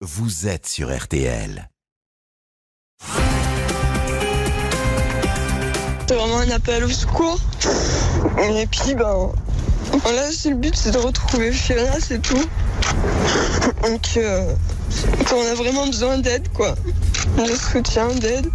vous êtes sur RTL. C'est vraiment un appel au secours. Et puis, ben, voilà, c'est le but, c'est de retrouver Fiona, c'est tout. Donc, euh, on a vraiment besoin d'aide, quoi. De soutien, d'aide.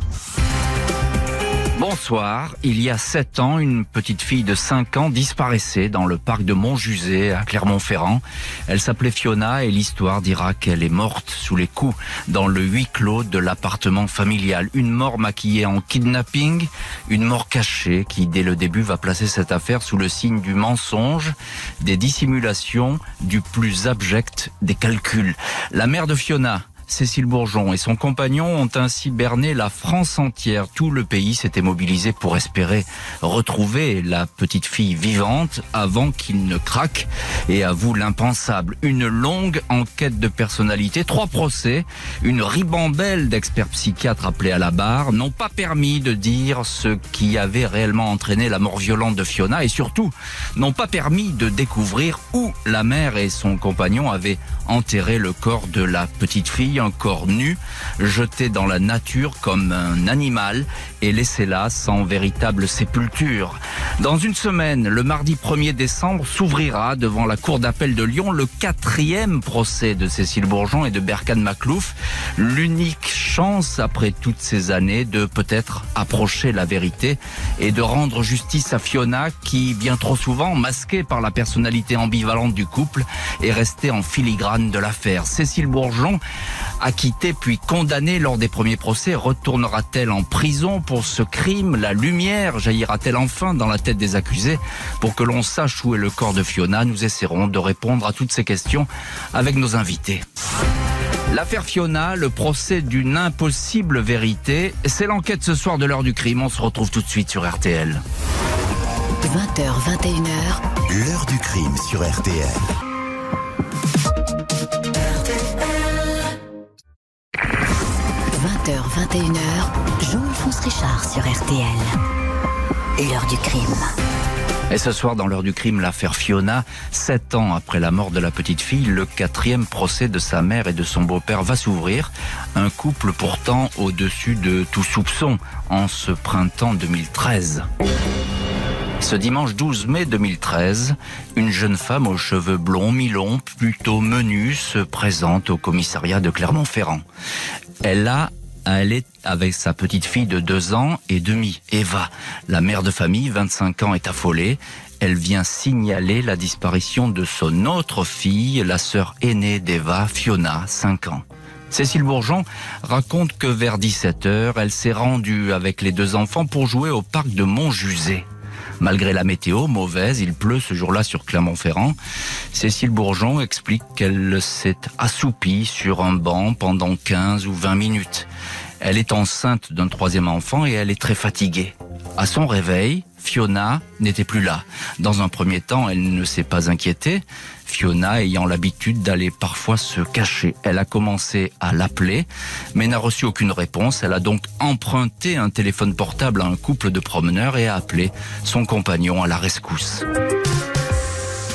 Bonsoir. Il y a sept ans, une petite fille de 5 ans disparaissait dans le parc de Montjusé à Clermont-Ferrand. Elle s'appelait Fiona et l'histoire dira qu'elle est morte sous les coups dans le huis clos de l'appartement familial. Une mort maquillée en kidnapping, une mort cachée qui dès le début va placer cette affaire sous le signe du mensonge, des dissimulations, du plus abject des calculs. La mère de Fiona, Cécile Bourgeon et son compagnon ont ainsi berné la France entière. Tout le pays s'était mobilisé pour espérer retrouver la petite fille vivante avant qu'il ne craque et avoue l'impensable. Une longue enquête de personnalité, trois procès, une ribambelle d'experts psychiatres appelés à la barre n'ont pas permis de dire ce qui avait réellement entraîné la mort violente de Fiona et surtout n'ont pas permis de découvrir où la mère et son compagnon avaient enterré le corps de la petite fille un corps nu, jeté dans la nature comme un animal et laissé là sans véritable sépulture. Dans une semaine, le mardi 1er décembre, s'ouvrira devant la Cour d'appel de Lyon le quatrième procès de Cécile Bourgeon et de Berkan Maclouf. L'unique chance, après toutes ces années, de peut-être approcher la vérité et de rendre justice à Fiona qui, bien trop souvent, masquée par la personnalité ambivalente du couple, est restée en filigrane de l'affaire. Cécile Bourgeon Acquittée puis condamnée lors des premiers procès, retournera-t-elle en prison pour ce crime? La lumière jaillira-t-elle enfin dans la tête des accusés? Pour que l'on sache où est le corps de Fiona, nous essaierons de répondre à toutes ces questions avec nos invités. L'affaire Fiona, le procès d'une impossible vérité, c'est l'enquête ce soir de l'heure du crime. On se retrouve tout de suite sur RTL. 20h, 21h. L'heure du crime sur RTL. 21h. Jean-Alphonse Richard sur RTL. L'heure du crime. Et ce soir, dans l'heure du crime, l'affaire Fiona, sept ans après la mort de la petite fille, le quatrième procès de sa mère et de son beau-père va s'ouvrir. Un couple pourtant au-dessus de tout soupçon en ce printemps 2013. Ce dimanche 12 mai 2013, une jeune femme aux cheveux blonds mi-longs, plutôt menus, se présente au commissariat de Clermont-Ferrand. Elle a elle est avec sa petite fille de deux ans et demi, Eva. La mère de famille, 25 ans, est affolée. Elle vient signaler la disparition de son autre fille, la sœur aînée d'Eva, Fiona, 5 ans. Cécile Bourgeon raconte que vers 17h, elle s'est rendue avec les deux enfants pour jouer au parc de Montjusé. Malgré la météo mauvaise, il pleut ce jour-là sur Clermont-Ferrand. Cécile Bourgeon explique qu'elle s'est assoupie sur un banc pendant 15 ou 20 minutes. Elle est enceinte d'un troisième enfant et elle est très fatiguée. À son réveil, Fiona n'était plus là. Dans un premier temps, elle ne s'est pas inquiétée. Fiona ayant l'habitude d'aller parfois se cacher. Elle a commencé à l'appeler, mais n'a reçu aucune réponse. Elle a donc emprunté un téléphone portable à un couple de promeneurs et a appelé son compagnon à la rescousse.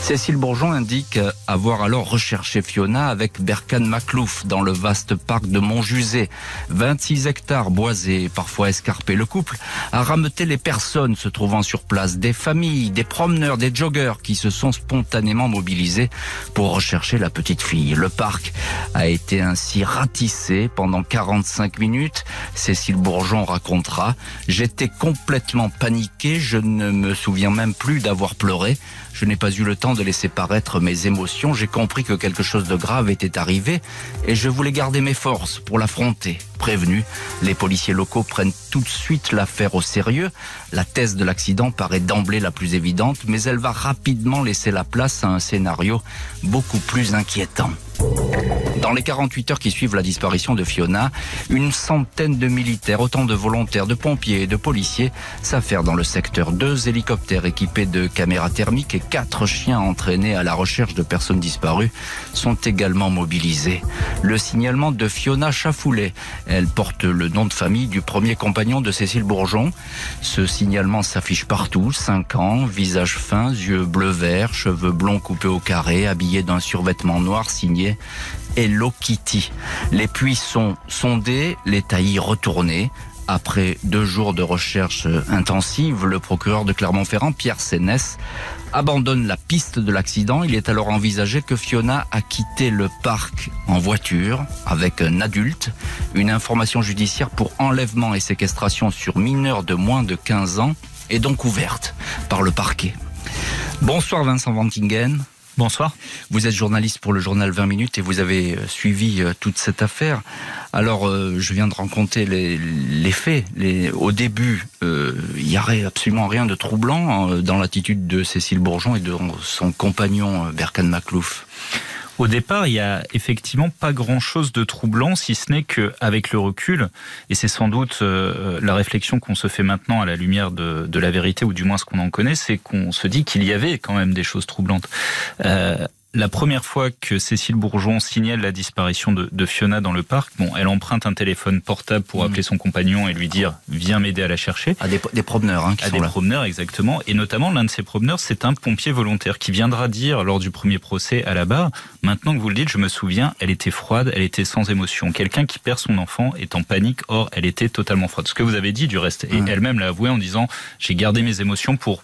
Cécile Bourgeon indique avoir alors recherché Fiona avec Berkan Maclouf dans le vaste parc de Montjusé. 26 hectares boisés, parfois escarpés. Le couple a rameuté les personnes se trouvant sur place, des familles, des promeneurs, des joggeurs qui se sont spontanément mobilisés pour rechercher la petite fille. Le parc a été ainsi ratissé pendant 45 minutes. Cécile Bourgeon racontera J'étais complètement paniqué, je ne me souviens même plus d'avoir pleuré. Je n'ai pas eu le temps de laisser paraître mes émotions. J'ai compris que quelque chose de grave était arrivé et je voulais garder mes forces pour l'affronter. Prévenu, les policiers locaux prennent tout de suite l'affaire au sérieux. La thèse de l'accident paraît d'emblée la plus évidente, mais elle va rapidement laisser la place à un scénario beaucoup plus inquiétant. Dans les 48 heures qui suivent la disparition de Fiona, une centaine de militaires, autant de volontaires, de pompiers et de policiers s'affairent dans le secteur. Deux hélicoptères équipés de caméras thermiques et quatre chiens entraînés à la recherche de personnes disparues sont également mobilisés. Le signalement de Fiona Chafoulet, elle porte le nom de famille du premier compagnon de Cécile Bourgeon. Ce signalement s'affiche partout, 5 ans, visage fin, yeux bleu-vert, cheveux blonds coupés au carré, habillé d'un survêtement noir signé Hello Kitty. Les puits sont sondés, les taillis retournés. Après deux jours de recherche intensive, le procureur de Clermont-Ferrand, Pierre Sénès, abandonne la piste de l'accident. Il est alors envisagé que Fiona a quitté le parc en voiture avec un adulte. Une information judiciaire pour enlèvement et séquestration sur mineurs de moins de 15 ans est donc ouverte par le parquet. Bonsoir Vincent Vantingen. Bonsoir. Vous êtes journaliste pour le journal 20 minutes et vous avez euh, suivi euh, toute cette affaire. Alors, euh, je viens de rencontrer les, faits. au début, il n'y avait absolument rien de troublant dans l'attitude de Cécile Bourgeon et de son compagnon Berkan Maklouf. Au départ, il y a effectivement pas grand-chose de troublant, si ce n'est qu'avec le recul, et c'est sans doute euh, la réflexion qu'on se fait maintenant à la lumière de, la vérité, ou du moins ce qu'on en connaît, c'est qu'on se dit qu'il y avait quand même des choses troublantes. Euh, la première fois que Cécile Bourgeon signale la disparition de, Fiona dans le parc, bon, elle emprunte un téléphone portable pour mm. appeler son compagnon et lui dire viens m'aider à la chercher. À des, promeneurs, hein, qui à des promeneurs, exactement. Et notamment l'un de ces promeneurs, c'est un pompier volontaire qui viendra dire lors du premier procès à la barre maintenant que vous le dites, je me souviens, elle était froide, elle était sans émotion. Quelqu'un qui perd son enfant est en panique. Or, elle était totalement froide. Ce que vous avez dit du reste, et mm. elle-même l'a avoué en disant j'ai gardé mes émotions pour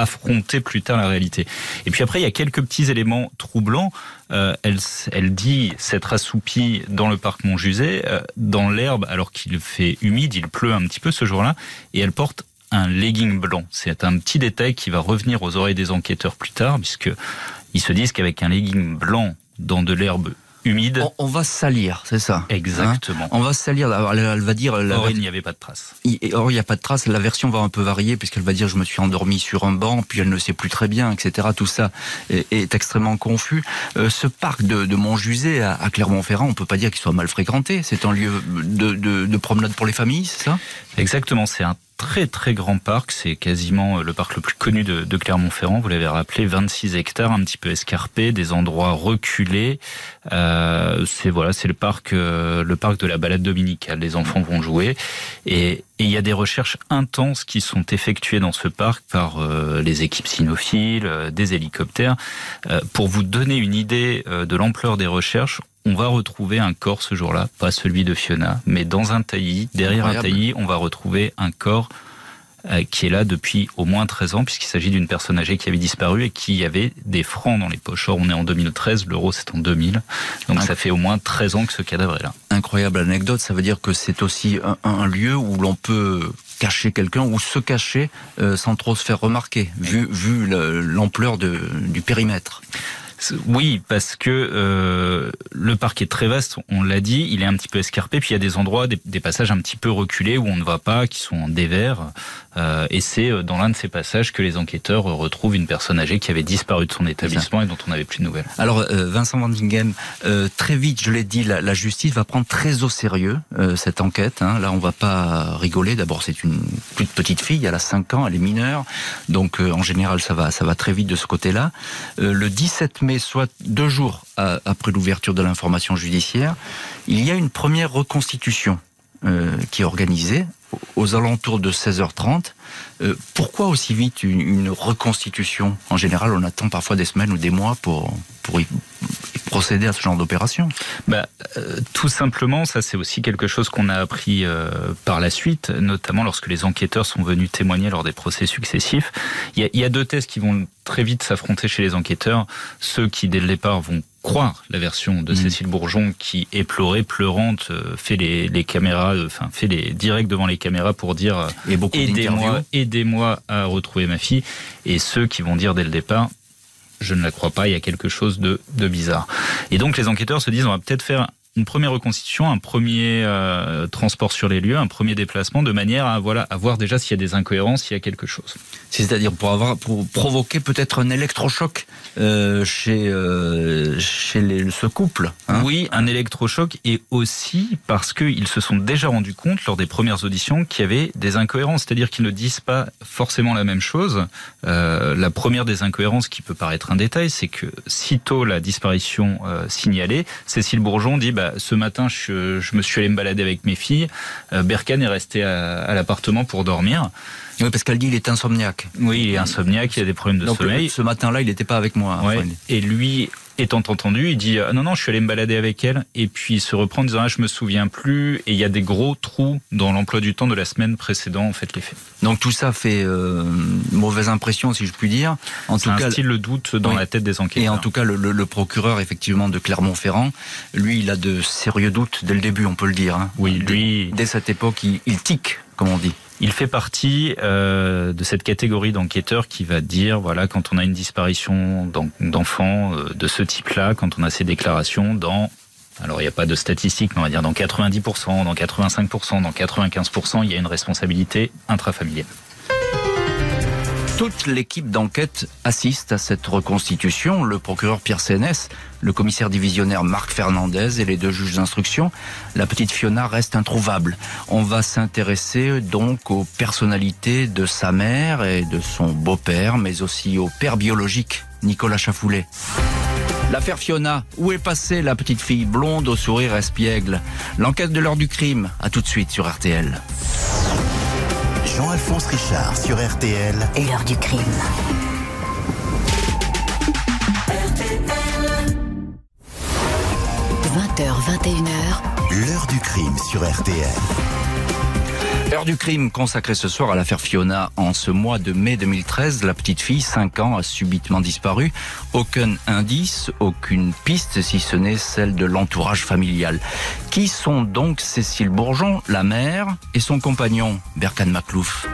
affronter plus tard la réalité. Et puis après, il y a quelques petits éléments troublants. Euh, elle, elle dit s'être assoupie dans le parc Montjuset, euh, dans l'herbe, alors qu'il fait humide, il pleut un petit peu ce jour-là, et elle porte un legging blanc. C'est un petit détail qui va revenir aux oreilles des enquêteurs plus tard, puisque ils se disent qu'avec un legging blanc dans de l'herbe humide. On, va salir, c'est ça. Exactement. Hein on va salir. Elle, va dire. or, il n'y avait pas de traces. or, il n'y a pas de traces. La version va un peu varier puisqu'elle va dire je me suis endormi sur un banc, puis elle ne sait plus très bien, etc. Tout ça est, extrêmement confus. Euh, ce parc de, de Montjuset à, Clermont-Ferrand, on peut pas dire qu'il soit mal fréquenté. C'est un lieu de, de promenade pour les familles, c'est ça? Exactement. C'est un très très grand parc, c'est quasiment euh, le parc le plus connu de, Clermont-Ferrand, vous l'avez rappelé, 26 hectares, un petit peu escarpé, des endroits reculés. Euh, c'est voilà, c'est le parc euh, le parc de la balade dominicale, les enfants vont jouer et il y a des recherches intenses qui sont effectuées dans ce parc par euh, les équipes cynophiles, des hélicoptères. pour vous donner une idée de l'ampleur des recherches, on va retrouver un corps ce jour-là, pas celui de Fiona, mais dans un taillis, derrière un taillis, on va retrouver un corps euh, qui est là depuis au moins 13 ans, puisqu'il s'agit d'une personne âgée qui avait disparu et qui avait des francs dans les poches. Or, on est en 2013, l'euro c'est en 2000, donc ça fait au moins 13 ans que ce cadavre est là. Incroyable anecdote, ça veut dire que c'est aussi un, lieu où l'on peut cacher quelqu'un ou se cacher euh, sans trop se faire remarquer, vu, vu l'ampleur du périmètre. Oui, parce que euh, le parc est très vaste, on l'a dit, il est un petit peu escarpé, puis il y a des endroits, des, passages un petit peu reculés où on ne va pas, qui sont en dévers. Euh, et c'est euh, dans l'un de ces passages que les enquêteurs retrouvent une personne âgée qui avait disparu de son établissement et dont on n'avait plus de nouvelles. Alors, Vincent Vandingen, très vite, je l'ai dit, la, justice va prendre très au sérieux cette enquête. Hein. Là, on va pas rigoler. D'abord, c'est une toute petite fille, elle a 5 ans, elle est mineure. Donc, en général, ça va, ça va très vite de ce côté-là. le 17 mai, soit deux jours après l'ouverture de l'information judiciaire, il y a une première reconstitution euh, qui est organisée aux alentours de 16h30. Euh, pourquoi aussi vite une, reconstitution? En général, on attend parfois des semaines ou des mois pour, pour y procéder à ce genre d'opération bah, euh, Tout simplement, ça c'est aussi quelque chose qu'on a appris euh, par la suite, notamment lorsque les enquêteurs sont venus témoigner lors des procès successifs. Il y a, deux thèses qui vont très vite s'affronter chez les enquêteurs. Ceux qui, dès le départ, vont croire la version de mmh. Cécile Bourgeon qui, éplorée, pleurante, euh, fait les, les caméras, enfin fait les directs devant les caméras pour dire aidez-moi, aidez-moi à retrouver ma fille. Et ceux qui vont dire dès le départ je ne la crois pas, il y a quelque chose de, de bizarre. Et donc les enquêteurs se disent, on va peut-être faire une première reconstitution, un premier euh, transport sur les lieux, un premier déplacement, de manière à voilà à voir déjà s'il y a des incohérences, s'il y a quelque chose. C'est-à-dire pour avoir pour provoquer peut-être un électrochoc euh, chez euh, chez les, ce couple. Hein? oui, un électrochoc et aussi parce qu'ils se sont déjà rendus compte lors des premières auditions qu'il y avait des incohérences, c'est-à-dire qu'ils ne disent pas forcément la même chose. la première des incohérences qui peut paraître un détail, c'est que sitôt la disparition signalée, Cécile Bourgeon dit bah ce matin, je, me suis allé me balader avec mes filles. Euh, Berkan est resté à, l'appartement pour dormir. Oui, parce qu'elle dit qu'il est insomniaque. Oui, il est insomniaque, il a des problèmes de sommeil. Ce matin-là, il n'était pas avec moi. Et lui Étant entendu, il dit ah non non, je suis allé me balader avec elle et puis il se reprend en disant ah je me souviens plus et il y a des gros trous dans l'emploi du temps de la semaine précédente en fait les faits. Donc tout ça fait euh, mauvaise impression si je puis dire. En tout cas, le doute dans la tête des enquêteurs. Et en tout cas le, le, procureur effectivement de Clermont-Ferrand, lui il a de sérieux doutes dès le début, on peut le dire. Hein. Oui, lui. Dès, cette époque, il, il tique, comme on dit. Il fait partie euh, de cette catégorie d'enquêteurs qui va dire, voilà, quand on a une disparition d'enfants euh, de ce type-là, quand on a ces déclarations dans alors il n'y a pas de statistiques, mais on va dire dans 90%, dans 85%, dans 95%, il y a une responsabilité intrafamiliale. Toute l'équipe d'enquête assiste à cette reconstitution. Le procureur Pierre Sénès, le commissaire divisionnaire Marc Fernandez et les deux juges d'instruction. La petite Fiona reste introuvable. On va s'intéresser donc aux personnalités de sa mère et de son beau-père, mais aussi au père biologique, Nicolas Chafoulet. L'affaire Fiona, où est passée la petite fille blonde au sourire espiègle? L'enquête de l'heure du crime, à tout de suite sur RTL. Jean-Alphonse Richard sur RTL. Et l'heure du crime. RTL. 20h, 21h. L'heure du crime sur RTL. Heure du crime consacrée ce soir à l'affaire Fiona. En ce mois de mai 2013, la petite fille, 5 ans, a subitement disparu. Aucun indice, aucune piste, si ce n'est celle de l'entourage familial. Qui sont donc Cécile Bourgeon, la mère, et son compagnon, Berkan Maklouf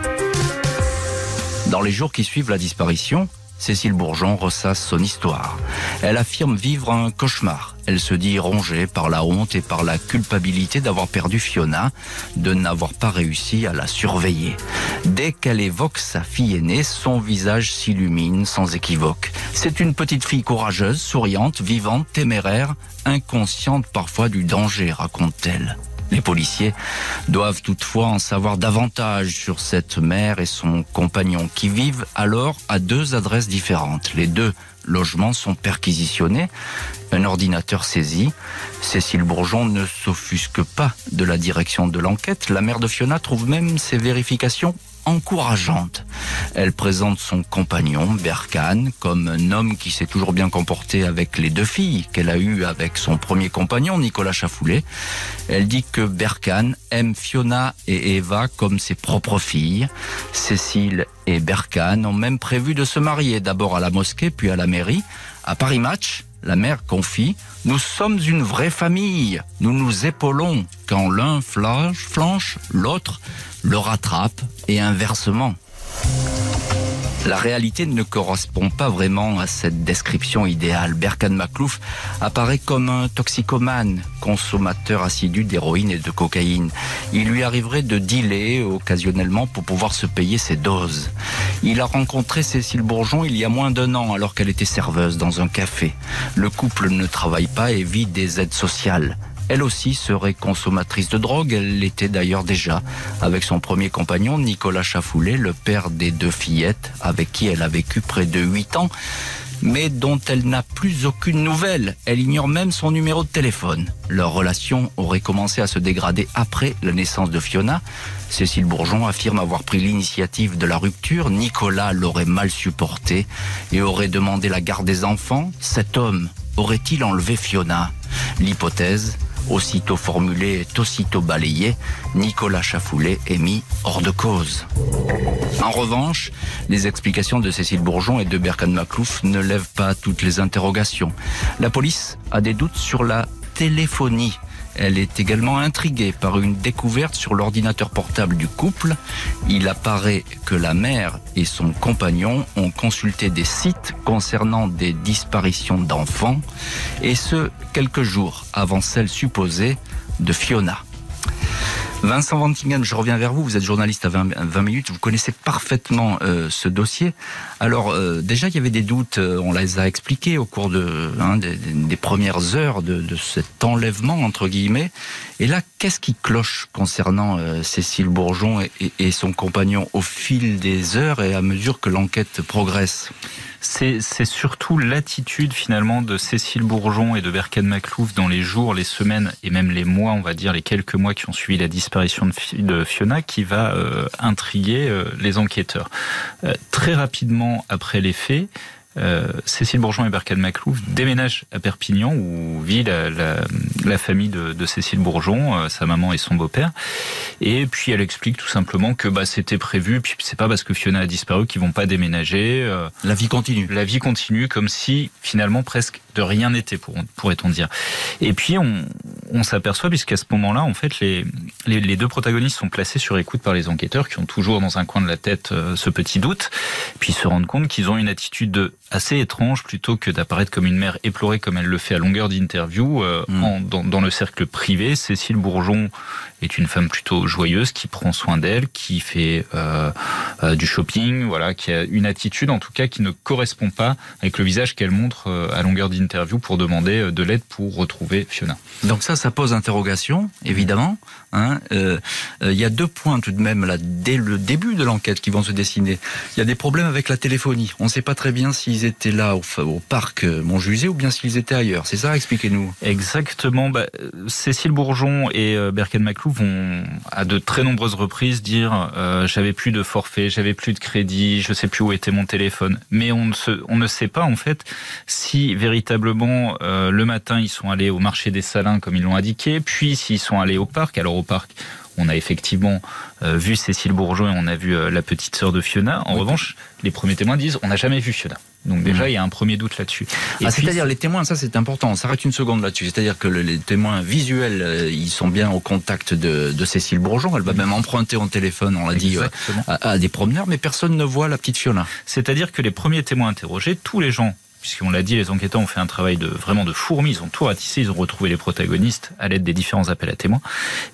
Dans les jours qui suivent la disparition, Cécile Bourgeon ressasse son histoire. Elle affirme vivre un cauchemar. Elle se dit rongée par la honte et par la culpabilité d'avoir perdu Fiona, de n'avoir pas réussi à la surveiller. Dès qu'elle évoque sa fille aînée, son visage s'illumine sans équivoque. C'est une petite fille courageuse, souriante, vivante, téméraire, inconsciente parfois du danger, raconte-t-elle. Les policiers doivent toutefois en savoir davantage sur cette mère et son compagnon qui vivent alors à deux adresses différentes. Les deux logements sont perquisitionnés, un ordinateur saisi. Cécile Bourgeon ne s'offusque pas de la direction de l'enquête. La mère de Fiona trouve même ses vérifications encourageante. Elle présente son compagnon, Berkane, comme un homme qui s'est toujours bien comporté avec les deux filles qu'elle a eues avec son premier compagnon, Nicolas Chafoulet. Elle dit que Berkane aime Fiona et Eva comme ses propres filles. Cécile et Berkane ont même prévu de se marier, d'abord à la mosquée, puis à la mairie. À Paris Match, la mère confie Nous sommes une vraie famille. Nous nous épaulons. Quand l'un flanche, flanche l'autre le rattrape et inversement. La réalité ne correspond pas vraiment à cette description idéale. Berkan Maklouf apparaît comme un toxicomane, consommateur assidu d'héroïne et de cocaïne. Il lui arriverait de dealer occasionnellement pour pouvoir se payer ses doses. Il a rencontré Cécile Bourgeon il y a moins d'un an alors qu'elle était serveuse dans un café. Le couple ne travaille pas et vit des aides sociales. Elle aussi serait consommatrice de drogue, elle l'était d'ailleurs déjà avec son premier compagnon Nicolas Chafoulet, le père des deux fillettes avec qui elle a vécu près de huit ans mais dont elle n'a plus aucune nouvelle. Elle ignore même son numéro de téléphone. Leur relation aurait commencé à se dégrader après la naissance de Fiona. Cécile Bourgeon affirme avoir pris l'initiative de la rupture. Nicolas l'aurait mal supporté et aurait demandé la garde des enfants. Cet homme aurait-il enlevé Fiona? L'hypothèse aussitôt formulé est aussitôt balayé, Nicolas Chafoulet est mis hors de cause. En revanche, les explications de Cécile Bourgeon et de Berkan Maclouf ne lèvent pas toutes les interrogations. La police a des doutes sur la téléphonie elle est également intriguée par une découverte sur l'ordinateur portable du couple. Il apparaît que la mère et son compagnon ont consulté des sites concernant des disparitions d'enfants, et ce, quelques jours avant celle supposée de Fiona. Vincent Vantingen, je reviens vers vous. Vous êtes journaliste à 20, minutes. Vous connaissez parfaitement euh, ce dossier. Alors, euh, déjà, il y avait des doutes. Euh, on les a expliqués au cours hein, des, premières heures de, cet enlèvement, entre guillemets. Et là, qu'est-ce qui cloche concernant Cécile Bourgeon et son compagnon au fil des heures et à mesure que l'enquête progresse? C'est surtout l'attitude finalement de Cécile Bourgeon et de Berkan Maclouf dans les jours, les semaines et même les mois, on va dire les quelques mois qui ont suivi la disparition de Fiona, qui va euh, intriguer euh, les enquêteurs. Euh, très rapidement après les faits, euh, Cécile Bourgeon et Berkane Maclouf déménagent à Perpignan où vit la, la, la famille de, de, Cécile Bourgeon, euh, sa maman et son beau-père. Et puis elle explique tout simplement que bah, c'était prévu, puis c'est pas parce que Fiona a disparu qu'ils vont pas déménager. Euh, la vie continue. La vie continue comme si finalement presque de rien n'était, pourrait-on dire. Et puis on, on s'aperçoit, puisqu'à ce moment-là, en fait, les, les, les, deux protagonistes sont placés sur écoute par les enquêteurs qui ont toujours dans un coin de la tête euh, ce petit doute, puis se rendent compte qu'ils ont une attitude de assez étrange plutôt que d'apparaître comme une mère éplorée comme elle le fait à longueur d'interview euh, mm. dans, dans, le cercle privé. Cécile Bourgeon est une femme plutôt joyeuse qui prend soin d'elle, qui fait euh, du shopping, voilà, qui a une attitude en tout cas qui ne correspond pas avec le visage qu'elle montre euh, à longueur d'interview pour demander euh, de l'aide pour retrouver Fiona. Donc ça, ça pose interrogation, évidemment. Hein. Euh, il y a deux points tout de même là dès le début de l'enquête qui vont se dessiner. Il y a des problèmes avec la téléphonie. On ne sait pas très bien s'ils étaient là au, au parc Montjusé ou bien s'ils étaient ailleurs. C'est ça Expliquez-nous. Exactement. Bah, Cécile Bourgeon et Berken Maclou vont à de très nombreuses reprises dire euh, j'avais plus de forfait, j'avais plus de crédit, je sais plus où était mon téléphone. Mais ne, on ne sait pas en fait si véritablement euh, le matin ils sont allés au marché des Salins comme ils l'ont indiqué, puis s'ils sont allés au parc. Alors au parc, on a effectivement euh, vu Cécile Bourgeon et on a vu euh, la petite sœur de Fiona. En oui. revanche, les premiers témoins disent on n'a jamais vu Fiona. Donc déjà, mmh. il y a un premier doute là-dessus. Ah, c'est-à-dire les témoins, ça c'est important. On s'arrête une seconde là-dessus. C'est-à-dire que les témoins visuels, euh, ils sont bien au contact de, de Cécile Bourgeon. Elle va même emprunter en téléphone, on l'a dit, euh, à, à, des promeneurs, mais personne ne voit la petite Fiona. C'est-à-dire que les premiers témoins interrogés, tous les gens puisqu'on l'a dit, les enquêteurs ont fait un travail de vraiment de fourmi, ils ont tout ratissé, ils ont retrouvé les protagonistes à l'aide des différents appels à témoins.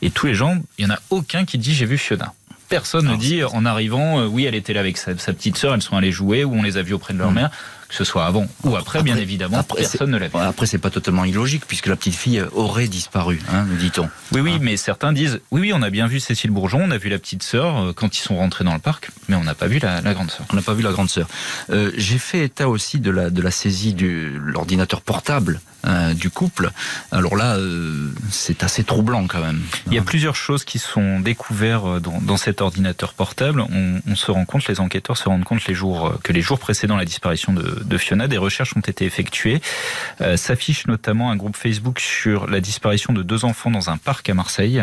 Et tous les gens, il n'y en a aucun qui dit j'ai vu Fiona. Personne ne dit en arrivant, euh, oui, elle était là avec sa, sa petite sœur, elles sont allées jouer, ou on les a vus auprès de leur mmh. mère que ce soit avant ou après, après bien évidemment, après, personne ne l'a vu. Après, c'est pas totalement illogique puisque la petite fille aurait disparu, hein, nous dit-on. Oui, oui, hein. mais certains disent, oui, oui, on a bien vu Cécile Bourgeon, on a vu la petite sœur euh, quand ils sont rentrés dans le parc, mais on n'a pas vu la, la grande sœur. On n'a pas vu la grande sœur. Euh, J'ai fait état aussi de la de la saisie de l'ordinateur portable euh, du couple. Alors là, euh, c'est assez troublant quand même. Il y a plusieurs choses qui sont découvertes dans, dans cet ordinateur portable. On, on, se rend compte, les enquêteurs se rendent compte les jours que les jours précédant la disparition de, de Fiona, des recherches ont été effectuées. Euh, S'affiche notamment un groupe Facebook sur la disparition de deux enfants dans un parc à Marseille.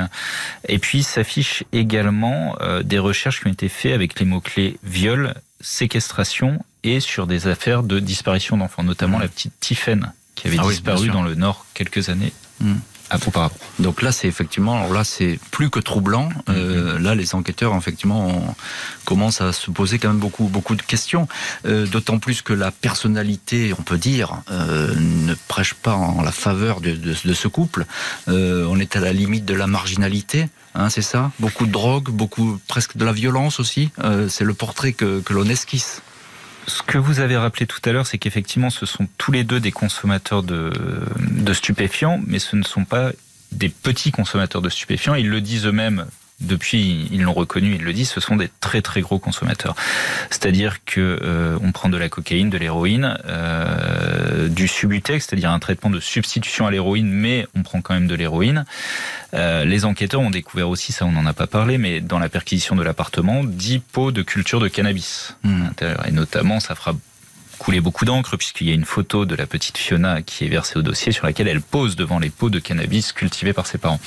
Et puis s'affiche également euh, des recherches qui ont été faites avec les mots-clés viol, séquestration et sur des affaires de disparition d'enfants, notamment la petite Tiffaine qui avait ah disparu oui, dans le Nord quelques années. Mmh auparavant. Donc là, c'est effectivement, alors là, c'est plus que troublant. Mm -hmm. euh, là, les enquêteurs, effectivement, on, commencent à se poser quand même beaucoup, beaucoup de questions. Euh, D'autant plus que la personnalité, on peut dire, euh, ne prêche pas en la faveur de, de, de ce couple. Euh, on est à la limite de la marginalité. Hein, c'est ça? Beaucoup de drogue, beaucoup, presque de la violence aussi. Euh, c'est le portrait que, que l'on esquisse. Ce que vous avez rappelé tout à l'heure, c'est qu'effectivement, ce sont tous les deux des consommateurs de, stupéfiants, mais ce ne sont pas des petits consommateurs de stupéfiants. Ils le disent eux-mêmes depuis, ils l'ont reconnu, ils le disent, ce sont des très très gros consommateurs. C'est-à-dire que euh, on prend de la cocaïne, de l'héroïne, euh, du Subutex, c'est-à-dire un traitement de substitution à l'héroïne, mais on prend quand même de l'héroïne. Euh, les enquêteurs ont découvert aussi, ça on n'en a pas parlé, mais dans la perquisition de l'appartement, 10 pots de culture de cannabis mmh. Et notamment, ça fera couler beaucoup d'encre puisqu'il y a une photo de la petite Fiona qui est versée au dossier sur laquelle elle pose devant les pots de cannabis cultivés par ses parents.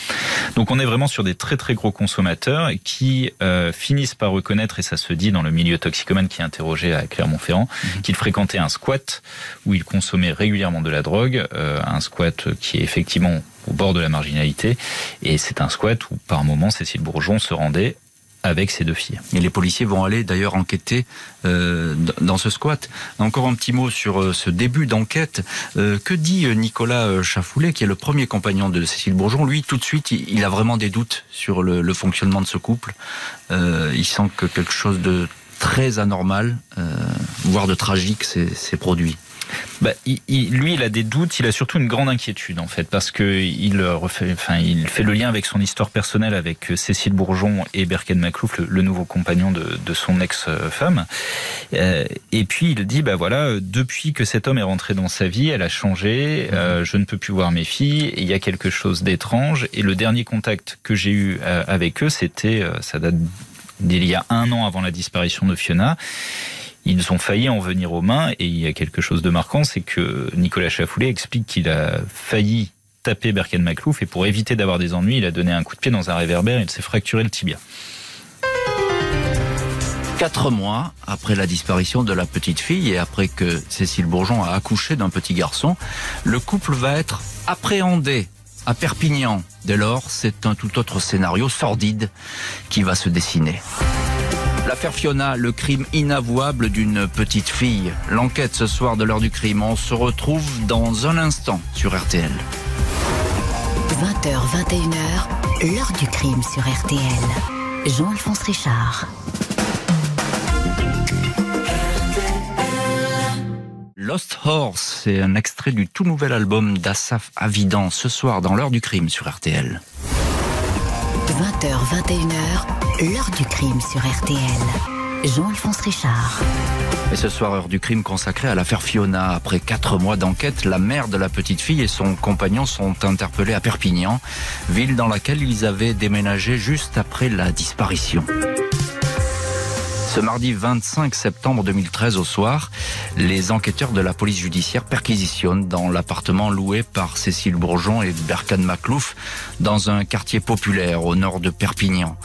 Donc on est vraiment sur des très très gros consommateurs qui euh, finissent par reconnaître, et ça se dit dans le milieu toxicomane qui est interrogé à Clermont-Ferrand, mmh. qu'ils fréquentaient un squat où ils consommaient régulièrement de la drogue, euh, un squat qui est effectivement au bord de la marginalité, et c'est un squat où par moment Cécile Bourgeon se rendait avec ses deux filles. Et les policiers vont aller d'ailleurs enquêter euh, dans ce squat. Encore un petit mot sur euh, ce début d'enquête. Euh, que dit Nicolas Chafoulet, qui est le premier compagnon de Cécile Bourgeon? Lui, tout de suite, il, a vraiment des doutes sur le, le fonctionnement de ce couple. Euh, il sent que quelque chose de très anormal, euh, voire de tragique, s'est produit. Bah, il, il, lui, il a des doutes, il a surtout une grande inquiétude en fait, parce que il refait, enfin, il fait le lien avec son histoire personnelle avec euh, Cécile Bourgeon et Berken Maclouf, le, le, nouveau compagnon de, de son ex-femme. Euh, et puis il dit, bah voilà, depuis que cet homme est rentré dans sa vie, elle a changé, euh, je ne peux plus voir mes filles, il y a quelque chose d'étrange. Et le dernier contact que j'ai eu euh, avec eux, c'était, euh, ça date d'il y a un an avant la disparition de Fiona Ils ont failli en venir aux mains et il y a quelque chose de marquant, c'est que Nicolas Chafoulet explique qu'il a failli taper Berken Maclouf et pour éviter d'avoir des ennuis, il a donné un coup de pied dans un réverbère et il s'est fracturé le tibia. Quatre mois après la disparition de la petite fille et après que Cécile Bourgeon a accouché d'un petit garçon, le couple va être appréhendé à Perpignan. Dès lors, c'est un tout autre scénario sordide qui va se dessiner. L'affaire Fiona, le crime inavouable d'une petite fille. L'enquête ce soir de l'heure du crime. On se retrouve dans un instant sur RTL. 20h, 21h, l'heure du crime sur RTL. Jean-Alphonse Richard. Lost Horse, c'est un extrait du tout nouvel album d'Assaf Avidan ce soir dans l'heure du crime sur RTL. 20h, 21h, l'heure du crime sur RTL. Jean-Alphonse Richard. Et ce soir, heure du crime consacrée à l'affaire Fiona. Après quatre mois d'enquête, la mère de la petite fille et son compagnon sont interpellés à Perpignan, ville dans laquelle ils avaient déménagé juste après la disparition. Ce mardi 25 septembre 2013 au soir, les enquêteurs de la police judiciaire perquisitionnent dans l'appartement loué par Cécile Bourgeon et Berkan Maclouf dans un quartier populaire au nord de Perpignan.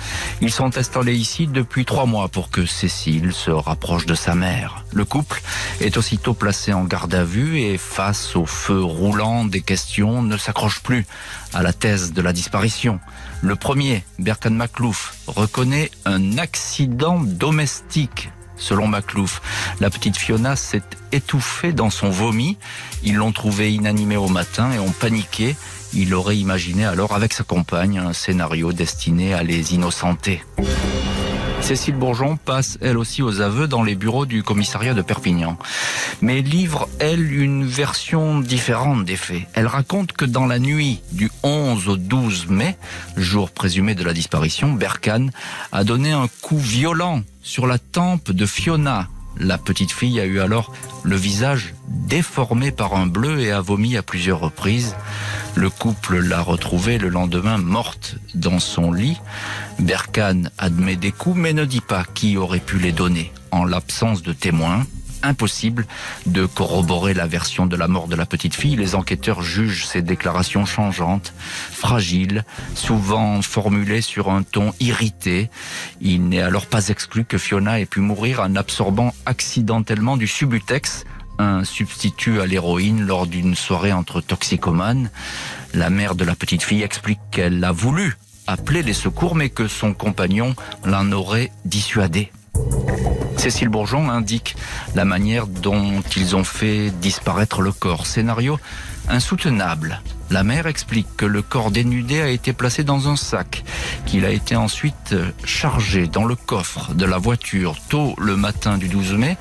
Ils sont installés ici depuis trois mois pour que Cécile se rapproche de sa mère. Le couple est aussitôt placé en garde à vue et face au feu roulant des questions ne s'accroche plus à la thèse de la disparition. Le premier, Berkan Maclouf, reconnaît un accident domestique. Selon Maclouf, la petite Fiona s'est étouffée dans son vomi. Ils l'ont trouvée inanimée au matin et ont paniqué. Il aurait imaginé alors avec sa compagne un scénario destiné à les innocenter. Cécile Bourgeon passe elle aussi aux aveux dans les bureaux du commissariat de Perpignan. Mais livre, elle, une version différente des faits. Elle raconte que dans la nuit du 11 au 12 mai, jour présumé de la disparition, Berkane a donné un coup violent sur la tempe de Fiona. La petite fille a eu alors le visage déformé par un bleu et a vomi à plusieurs reprises. Le couple l'a retrouvée le lendemain morte dans son lit. Berkane admet des coups mais ne dit pas qui aurait pu les donner. En l'absence de témoins, impossible de corroborer la version de la mort de la petite fille. Les enquêteurs jugent ces déclarations changeantes, fragiles, souvent formulées sur un ton irrité. Il n'est alors pas exclu que Fiona ait pu mourir en absorbant accidentellement du subutex un substitut à l'héroïne lors d'une soirée entre toxicomanes. La mère de la petite fille explique qu'elle a voulu appeler les secours, mais que son compagnon l'en aurait dissuadé. Cécile Bourgeon indique la manière dont ils ont fait disparaître le corps. Scénario insoutenable. La mère explique que le corps dénudé a été placé dans un sac, qu'il a été ensuite chargé dans le coffre de la voiture tôt le matin du 12 mai.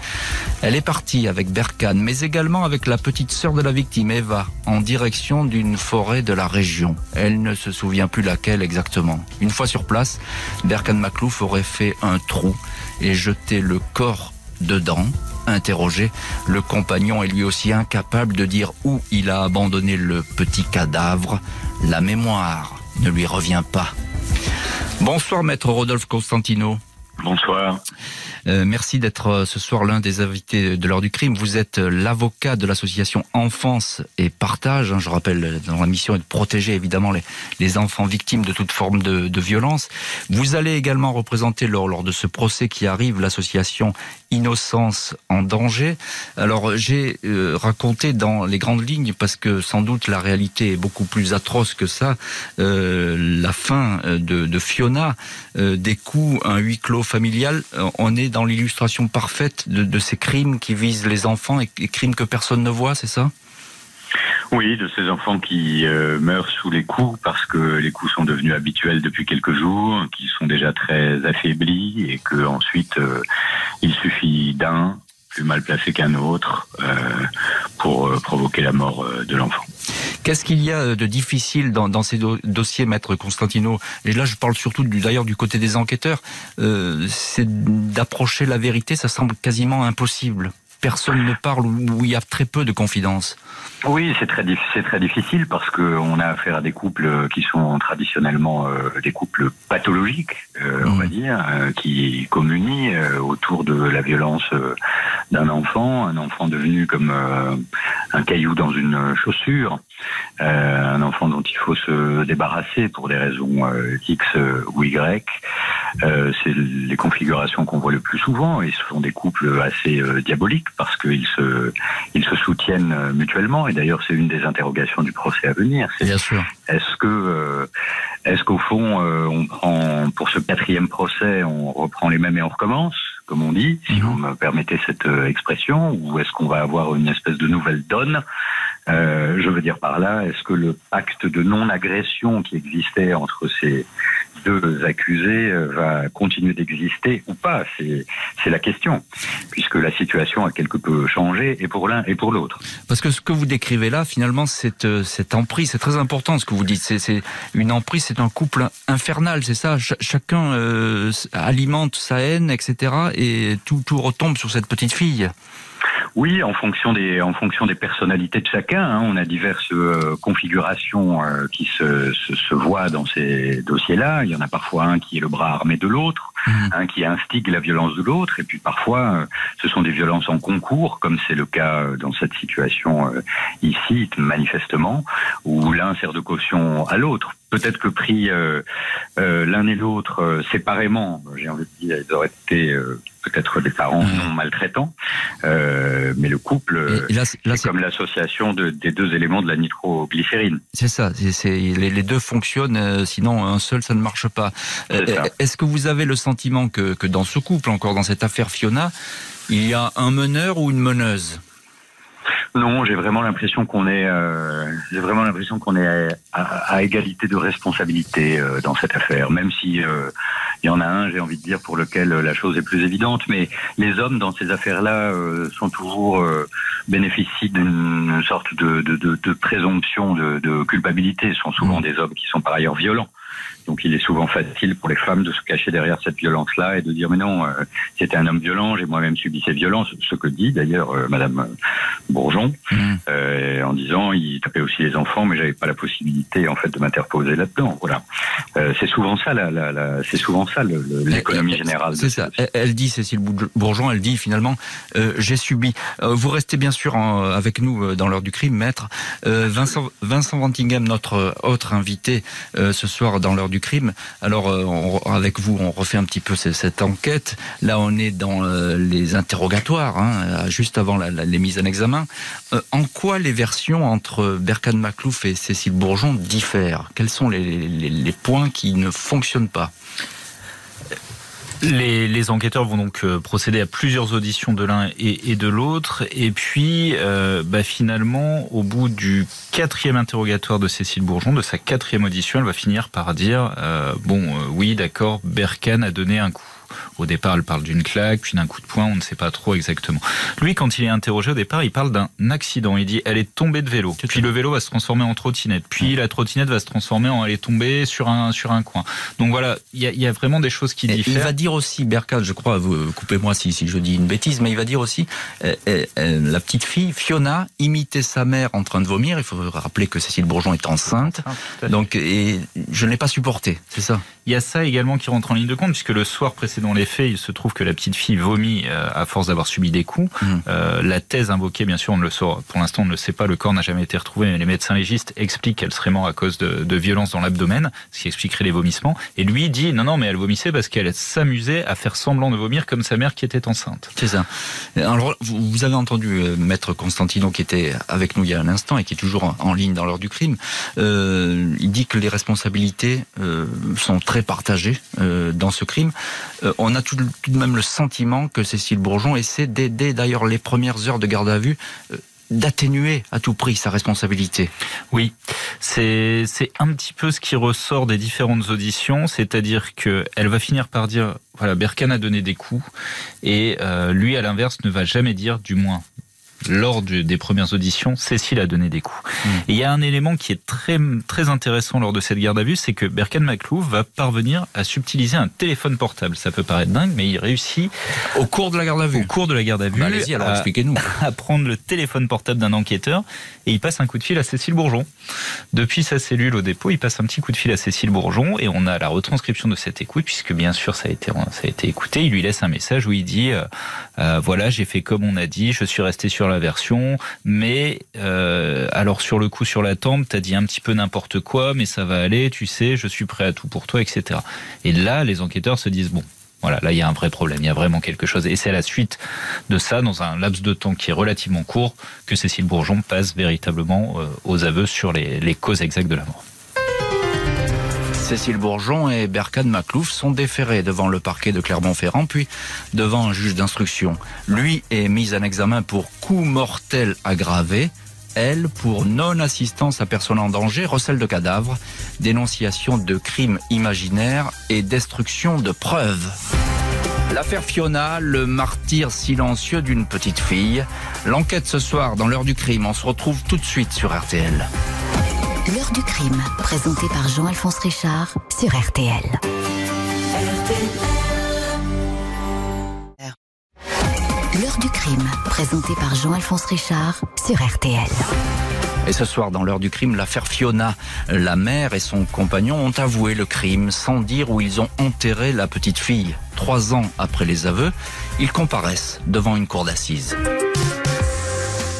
Elle est partie avec Berkane, mais également avec la petite sœur de la victime, Eva, en direction d'une forêt de la région. Elle ne se souvient plus laquelle exactement. Une fois sur place, Berkane Maclouf aurait fait un trou et jeté le corps dedans. Interrogé, le compagnon est lui aussi incapable de dire où il a abandonné le petit cadavre. La mémoire ne lui revient pas. Bonsoir maître Rodolphe Constantino. Bonsoir. Euh, merci d'être euh, ce soir l'un des invités de l'heure du crime. Vous êtes euh, l'avocat de l'association Enfance et Partage. Hein, je rappelle, dans la mission est de protéger évidemment les, enfants victimes de toute forme de, violence. Vous allez également représenter lors, de ce procès qui arrive l'association Innocence en danger. Alors j'ai raconté dans les grandes lignes, parce que sans doute la réalité est beaucoup plus atroce que ça, la fin de, de Fiona, des coups, un huis clos familial, on est dans l'illustration parfaite de, ces crimes qui visent les enfants et, et crimes que personne ne voit, c'est ça? Oui, de ces enfants qui euh, meurent sous les coups parce que les coups sont devenus habituels depuis quelques jours, qui sont déjà très affaiblis et que ensuite euh, il suffit d'un plus mal placé qu'un autre euh, pour provoquer la mort de l'enfant. Qu'est-ce qu'il y a de difficile dans, dans ces do dossiers, maître Constantino? Et là, je parle surtout d'ailleurs du côté des enquêteurs. C'est d'approcher la vérité, ça semble quasiment impossible personne ne parle, où il y a très peu de confidence. Oui, c'est très, très difficile parce qu'on a affaire à des couples qui sont traditionnellement euh, des couples pathologiques, euh, on va dire, euh, qui communie euh, autour de la violence d'un enfant, un enfant devenu comme un caillou dans une chaussure, un enfant dont il faut se débarrasser pour des raisons X ou Y. Euh, c'est les configurations qu'on voit le plus souvent et ce sont des couples assez euh, diaboliques parce qu'ils se, ils se soutiennent euh, mutuellement et d'ailleurs c'est une des interrogations du procès à venir. C'est Bien sûr. est-ce que, euh, est-ce qu'au fond, euh, on prend pour ce quatrième procès, on reprend les mêmes et on recommence, comme on dit, si Mhm. vous me permettez cette expression, ou est-ce qu'on va avoir une espèce de nouvelle donne Euh, Je veux dire par là, est-ce que le pacte de non-agression qui existait entre ces deux accusés euh, va continuer d'exister ou pas? C'est la question, puisque la situation a quelque peu changé et pour l'un et pour l'autre. Parce que ce que vous décrivez là, finalement, cette, euh, cette emprise, c'est très important ce que vous dites. C'est, une emprise, c'est un couple infernal, c'est ça? Ch- chacun alimente sa haine, etc. Et tout retombe sur cette petite fille. Oui, en fonction des en fonction des personnalités de chacun, hein, on a diverses euh, configurations euh, qui se, se, se voient dans ces dossiers-là. Il y en a parfois un qui est le bras armé de l'autre, Mhm. un qui instigue la violence de l'autre, et puis parfois euh, ce sont des violences en concours, comme c'est le cas euh, dans cette situation euh, ici, manifestement, où l'un sert de caution à l'autre. Peut-être que pris euh, euh, l'un et l'autre euh, séparément, j'ai envie de dire, ils auraient été euh, peut-être des parents Mhm. non maltraitants, euh, mais le couple, Et, et là, c'est- là, c'est c'est, comme l'association de- des deux éléments de la nitroglycérine. c'est ça. C'est, c'est- les, les deux fonctionnent, euh, sinon un seul, ça ne marche pas. Est-ce que vous avez le sentiment que, que dans ce couple, encore dans cette affaire Fiona, il y a un meneur ou une meneuse? Non, j'ai vraiment l'impression qu'on est, euh, j'ai vraiment l'impression qu'on est à, à égalité de responsabilité euh, dans cette affaire, même si euh, il y en a un, j'ai envie de dire, pour lequel la chose est plus évidente. Mais les hommes dans ces affaires-là euh, sont toujours euh, bénéficient d'une sorte de, de, de, de présomption de, de culpabilité. Ce sont souvent des hommes qui sont par ailleurs violents. Donc il est souvent facile pour les femmes de se cacher derrière cette violence-là et de dire mais non, euh, c'était un homme violent, j'ai moi-même subi ces violences. Ce que dit d'ailleurs euh, Madame Bourgeon Mhm. euh, en disant il tapait aussi les enfants, mais j'avais pas la possibilité en fait de m'interposer là-dedans. Voilà, euh, c'est souvent ça, la, la, la- c'est souvent ça le- le- l'économie générale. C'est ces ça. Elle, elle dit, Cécile Bourg- Bourgeon, elle dit finalement, euh, j'ai subi. Euh, vous restez bien sûr en- avec nous euh, dans l'heure du crime, maître. Euh, Vincent, Vincent Vantingham, notre euh, autre invité euh, ce soir dans l'heure crime. Alors, euh, avec vous, on refait un petit peu ce- cette enquête. Là, on est dans euh, les interrogatoires, hein, euh, juste avant la- les mises en examen. En quoi les versions entre Berkan Maclouf et Cécile Bourgeon diffèrent? Quels sont les points qui ne fonctionnent pas? Les, enquêteurs vont donc euh, procéder à plusieurs auditions de l'un et, de l'autre. Et puis, euh, bah, finalement, au bout du quatrième interrogatoire de Cécile Bourgeon, de sa quatrième audition, elle va finir par dire euh, Bon, euh, oui, d'accord, Berkan a donné un coup. Au départ, elle parle d'une claque, puis d'un coup de poing, on ne sait pas trop exactement. Lui, quand il est interrogé au départ, il parle d'un accident. Il dit elle est tombée de vélo, puis le vélo va se transformer en trottinette, puis la trottinette va se transformer en elle est tombée sur un sur un coin. Donc voilà, il y a, il y a vraiment des choses qui Et il diffèrent. va dire aussi, Berkat, je crois, vous coupez-moi si, si je dis une bêtise, mais il va dire aussi, euh, euh, euh, la petite fille, Fiona, imitait sa mère en train de vomir. Il faut rappeler que Cécile Bourgeon est enceinte. Ah. Donc, et je ne l'ai pas supporté, c'est ça? Il y a ça également qui rentre en ligne de compte, puisque le soir précédent les faits, il se trouve que la petite fille vomit euh, à force d'avoir subi des coups. Mhm. Euh, la thèse invoquée, bien sûr, on ne le saura. Pour l'instant, on ne le sait pas. Le corps n'a jamais été retrouvé, mais les médecins légistes expliquent qu'elle serait morte à cause de, de violences dans l'abdomen, ce qui expliquerait les vomissements. Et lui dit non, non, mais elle vomissait parce qu'elle s'amusait à faire semblant de vomir comme sa mère qui était enceinte. C'est ça. Alors, vous, avez entendu euh, Maître Constantino qui était avec nous il y a un instant et qui est toujours en, en ligne dans l'heure du crime. Euh, il dit que les responsabilités euh, sont très partagées euh, dans ce crime. Euh, on a tout, de même le sentiment que Cécile Bourgeon essaie dès d'ailleurs les premières heures de garde à vue euh, d'atténuer à tout prix sa responsabilité. Oui, c'est un petit peu ce qui ressort des différentes auditions, c'est-à-dire que elle va finir par dire voilà Berkan a donné des coups et lui à l'inverse ne va jamais dire du moins lors des premières auditions, Cécile a donné des coups. Et il y a un élément qui est très très intéressant lors de cette garde à vue, c'est que Berkan Maclouf va parvenir à subtiliser un téléphone portable. Ça peut paraître dingue, mais il réussit au cours de la garde à vue. Au cours de la garde à vue, bah, allez-y, alors expliquez-nous. À prendre le téléphone portable d'un enquêteur et il passe un coup de fil à Cécile Bourgeon. Depuis sa cellule au dépôt, il passe un petit coup de fil à Cécile Bourgeon et on a la retranscription de cette écoute puisque bien sûr ça a été ça a été écouté. Il lui laisse un message où il dit euh, euh, voilà j'ai fait comme on a dit, je suis resté sur la version, mais euh, alors sur le coup sur la tempe t'as dit un petit peu n'importe quoi, mais ça va aller, tu sais, je suis prêt à tout pour toi, etc. Et là les enquêteurs se disent bon voilà, là il y a un vrai problème, il y a vraiment quelque chose. Et c'est à la suite de ça, dans un laps de temps qui est relativement court, que Cécile Bourgeon passe véritablement euh, aux aveux sur les, causes exactes de la mort. Cécile Bourgeon et Berkane Maclouf sont déférés devant le parquet de Clermont-Ferrand, puis devant un juge d'instruction. Lui est mis en examen pour coup mortel aggravé elle, pour non-assistance à personne en danger, recel de cadavres, dénonciation de crimes imaginaires et destruction de preuves. L'affaire Fiona, le martyr silencieux d'une petite fille. L'enquête ce soir dans l'heure du crime. On se retrouve tout de suite sur RTL. L'heure du crime, présentée par Jean-Alphonse Richard sur RTL. L'heure du crime, présentée par Jean-Alphonse Richard sur RTL. Et ce soir, dans l'heure du crime, l'affaire Fiona, la mère et son compagnon ont avoué le crime sans dire où ils ont enterré la petite fille. Trois ans après les aveux, ils comparaissent devant une cour d'assises.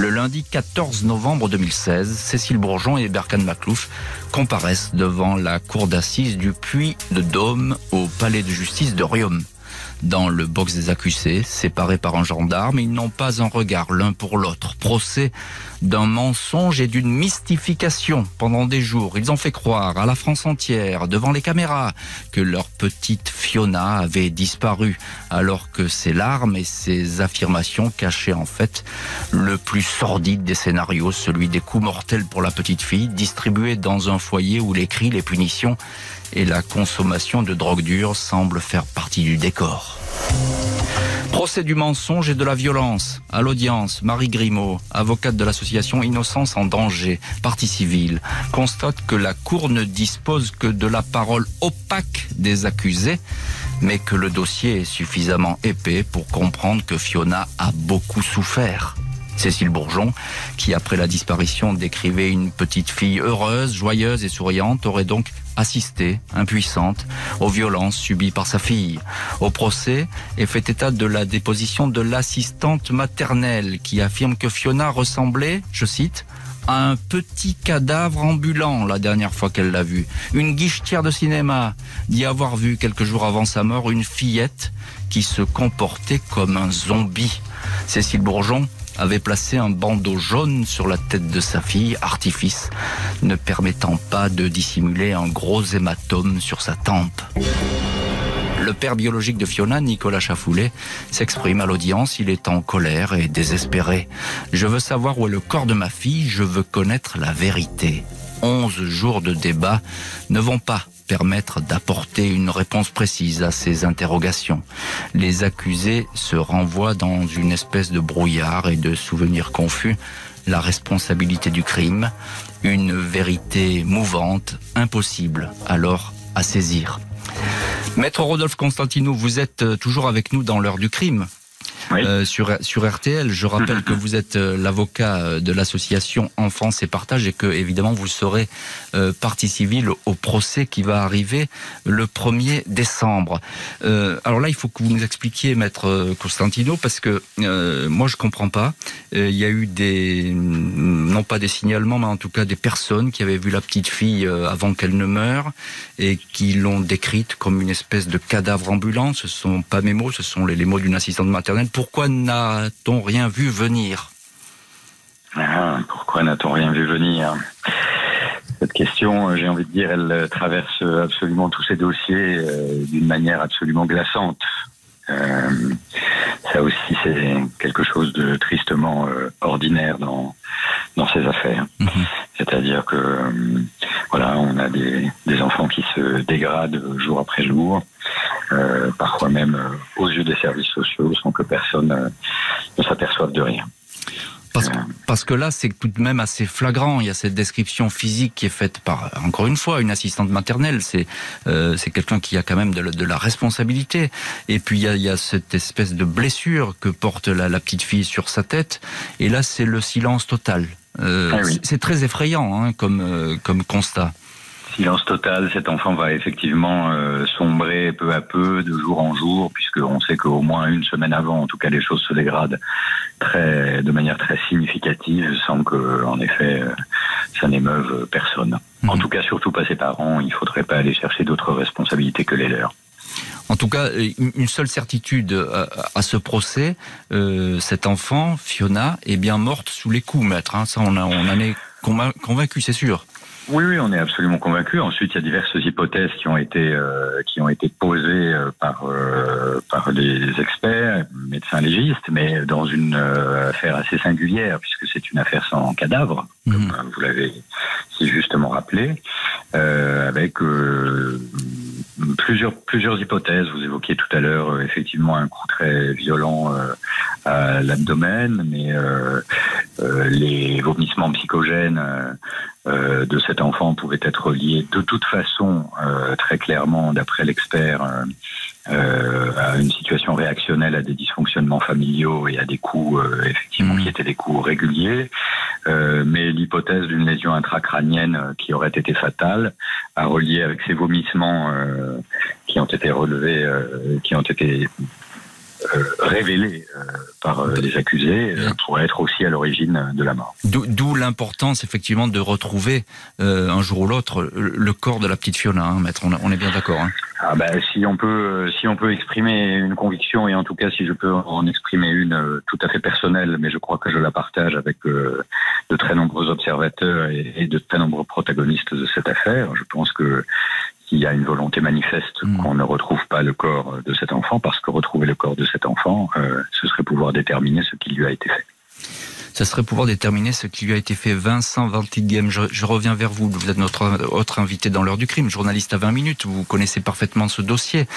Le lundi 14 novembre 2016, Cécile Bourgeon et Berkan Maclouf comparaissent devant la cour d'assises du Puy de Dôme au palais de justice de Riom dans le box des accusés, séparés par un gendarme. Ils n'ont pas un regard l'un pour l'autre. Procès d'un mensonge et d'une mystification pendant des jours. Ils ont fait croire à la France entière, devant les caméras, que leur petite Fiona avait disparu, alors que ses larmes et ses affirmations cachaient en fait le plus sordide des scénarios, celui des coups mortels pour la petite fille, distribués dans un foyer où les cris, les punitions et la consommation de drogue dure semblent faire partie du décor. Procès du mensonge et de la violence. À l'audience, Marie Grimaud, avocate de l'association Innocence en danger, partie civile, constate que la Cour ne dispose que de la parole opaque des accusés, mais que le dossier est suffisamment épais pour comprendre que Fiona a beaucoup souffert. Cécile Bourgeon, qui après la disparition décrivait une petite fille heureuse, joyeuse et souriante, aurait donc assisté, impuissante, aux violences subies par sa fille. Au procès est fait état de la déposition de l'assistante maternelle qui affirme que Fiona ressemblait, je cite, à un petit cadavre ambulant la dernière fois qu'elle l'a vu. Une guichetière de cinéma d'y avoir vu quelques jours avant sa mort une fillette qui se comportait comme un zombie. Cécile Bourgeon avait placé un bandeau jaune sur la tête de sa fille, artifice, ne permettant pas de dissimuler un gros hématome sur sa tempe. Le père biologique de Fiona, Nicolas Chafoulet, s'exprime à l'audience. Il est en colère et désespéré. Je veux savoir où est le corps de ma fille. Je veux connaître la vérité. Onze jours de débat ne vont pas permettre d'apporter une réponse précise à ces interrogations. Les accusés se renvoient dans une espèce de brouillard et de souvenirs confus la responsabilité du crime, une vérité mouvante, impossible alors à saisir. Maître Rodolphe Constantino, vous êtes toujours avec nous dans l'heure du crime. Euh, sur, RTL. Je rappelle que vous êtes euh, l'avocat euh, de l'association Enfance et Partage et que, évidemment, vous serez partie civile au procès qui va arriver le 1er décembre. alors là, il faut que vous nous expliquiez, maître Constantino, parce que moi, je comprends pas. il y a eu des, non pas des signalements, mais en tout cas des personnes qui avaient vu la petite fille avant qu'elle ne meure et qui l'ont décrite comme une espèce de cadavre ambulant. Ce sont pas mes mots, ce sont les mots d'une assistante maternelle pourquoi n'a-t-on rien vu venir? Ah, Pourquoi n'a-t-on rien vu venir? Cette question, j'ai envie de dire, elle traverse absolument tous ces dossiers euh, d'une manière absolument glaçante. Euh, ça aussi, c'est quelque chose de tristement euh, ordinaire dans dans ces affaires. Mhm. C'est-à-dire que voilà, on a des, des enfants qui se dégradent jour après jour, euh, parfois même euh, aux yeux des services sociaux, sans que personne euh, ne s'aperçoive de rien. Parce, parce que là, c'est tout de même assez flagrant. Il y a cette description physique qui est faite par, encore une fois, une assistante maternelle. C'est c'est quelqu'un qui a quand même de, la- de la responsabilité. Et puis, il y, a, il y a cette espèce de blessure que porte la, la petite fille sur sa tête. Et là, c'est le silence total. Ah oui. c'est- très effrayant hein, comme, comme constat. Silence total, cet enfant va effectivement euh, sombrer peu à peu, de jour en jour, puisqu'on sait qu'au moins une semaine avant, en tout cas, les choses se dégradent très, de manière très significative, sans que, en effet, euh, ça n'émeuve personne. En Mhm. tout cas, surtout pas ses parents. Il faudrait pas aller chercher d'autres responsabilités que les leurs. En tout cas, une une seule certitude à, à ce procès, euh, cet enfant, Fiona, est bien morte sous les coups, maître. hein. Ça, on, a- on en est convain- convaincu, c'est sûr. Oui, oui, on est absolument convaincu. Ensuite, il y a diverses hypothèses qui ont été euh, qui ont été posées euh, par euh, par les experts, médecins légistes, mais dans une euh, affaire assez singulière puisque c'est une affaire sans cadavre, comme Mhm. euh, vous l'avez si justement rappelé, euh, avec euh, plusieurs plusieurs hypothèses. Vous évoquiez tout à l'heure euh, effectivement un coup très violent euh, à l'abdomen, mais euh, euh, les vomissements psychogènes. euh, euh, de cet enfant pouvait être lié de toute façon, euh, très clairement, d'après l'expert, à une situation réactionnelle à des dysfonctionnements familiaux et à des coups, euh, effectivement, Mhm. qui étaient des coups réguliers. Euh, mais l'hypothèse d'une lésion intracrânienne euh, qui aurait été fatale à relier avec ces vomissements euh, qui ont été relevés, qui ont été euh, par les accusés, pourrait être aussi à l'origine de la mort. D'où l'importance, effectivement, de retrouver un jour ou l'autre le, corps de la petite Fiona, hein, maître. On, on est bien d'accord. Hein. Ah bah, si on peut euh, si on peut exprimer une conviction et en tout cas si je peux en exprimer une euh, tout à fait personnelle mais je crois que je la partage avec euh, de très nombreux observateurs et, et de très nombreux protagonistes de cette affaire je pense que qu'il y a une volonté manifeste Mm. qu'on ne retrouve pas le corps de cet enfant parce que retrouver le corps de cet enfant euh, ce serait pouvoir déterminer ce qui lui a été fait. Ça serait pouvoir déterminer ce qui lui a été fait. Vincent Ventigame, je, je reviens vers vous. Vous êtes notre autre invité dans l'heure du crime, journaliste à 20 minutes. Vous connaissez parfaitement ce dossier.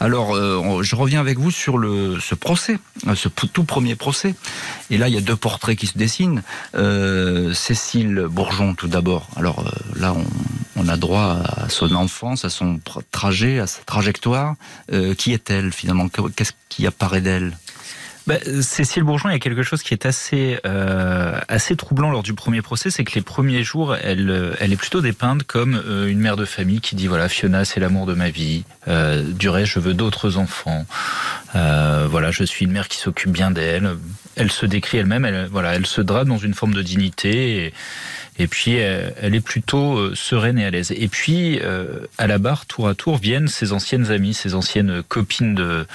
Alors, euh, je reviens avec vous sur ce procès, euh, ce tout premier procès. Et là, il y a deux portraits qui se dessinent. Euh, Cécile Bourgeon, tout d'abord. Alors là, on, a droit à son enfance, à son trajet, à sa trajectoire. Qui est-elle finalement? Qu'est-ce qui apparaît d'elle? Bah, Cécile Bourgeon, il y a quelque chose qui est assez euh, assez troublant lors du premier procès, c'est que les premiers jours, elle euh, elle est plutôt dépeinte comme euh, une mère de famille qui dit voilà Fiona c'est l'amour de ma vie, euh, du reste je veux d'autres enfants, Euh, voilà je suis une mère qui s'occupe bien d'elle. Elle se décrit elle-même, elle voilà elle se drape dans une forme de dignité. Et, et puis, euh, elle est plutôt euh, sereine et à l'aise. Et puis, euh, à la barre, tour à tour, viennent ses anciennes amies, ses anciennes copines de